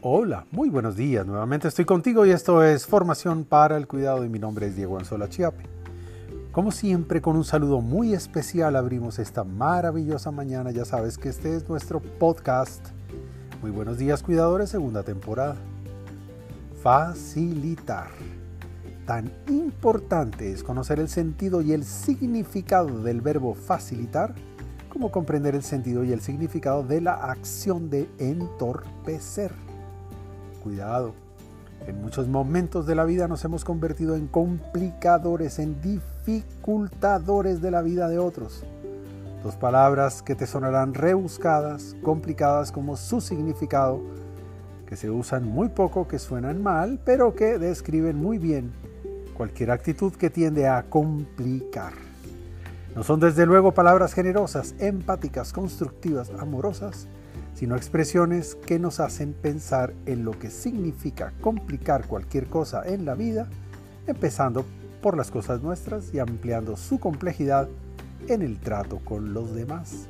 Hola, muy buenos días. Nuevamente estoy contigo y esto es Formación para el Cuidado y mi nombre es Diego Anzola Chiape. Como siempre, con un saludo muy especial abrimos esta maravillosa mañana. Ya sabes que este es nuestro podcast. Muy buenos días, cuidadores, segunda temporada. Facilitar. Tan importante es conocer el sentido y el significado del verbo facilitar como comprender el sentido y el significado de la acción de entorpecer. En muchos momentos de la vida nos hemos convertido en complicadores, en dificultadores de la vida de otros. Dos palabras que te sonarán rebuscadas, complicadas como su significado, que se usan muy poco, que suenan mal, pero que describen muy bien cualquier actitud que tiende a complicar. No son desde luego palabras generosas, empáticas, constructivas, amorosas, sino expresiones que nos hacen pensar en lo que significa complicar cualquier cosa en la vida, empezando por las cosas nuestras y ampliando su complejidad en el trato con los demás.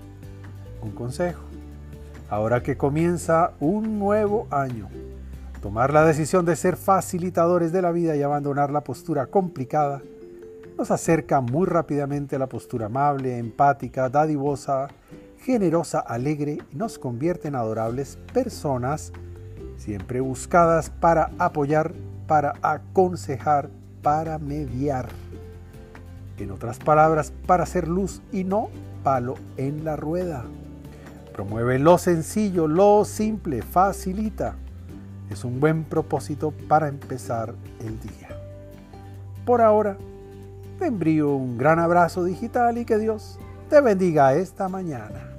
Un consejo. Ahora que comienza un nuevo año, tomar la decisión de ser facilitadores de la vida y abandonar la postura complicada nos acerca muy rápidamente a la postura amable, empática, dadivosa, generosa, alegre nos convierte en adorables personas, siempre buscadas para apoyar, para aconsejar, para mediar. En otras palabras, para hacer luz y no palo en la rueda. Promueve lo sencillo, lo simple, facilita. Es un buen propósito para empezar el día. Por ahora, te envío un gran abrazo digital y que Dios te bendiga esta mañana.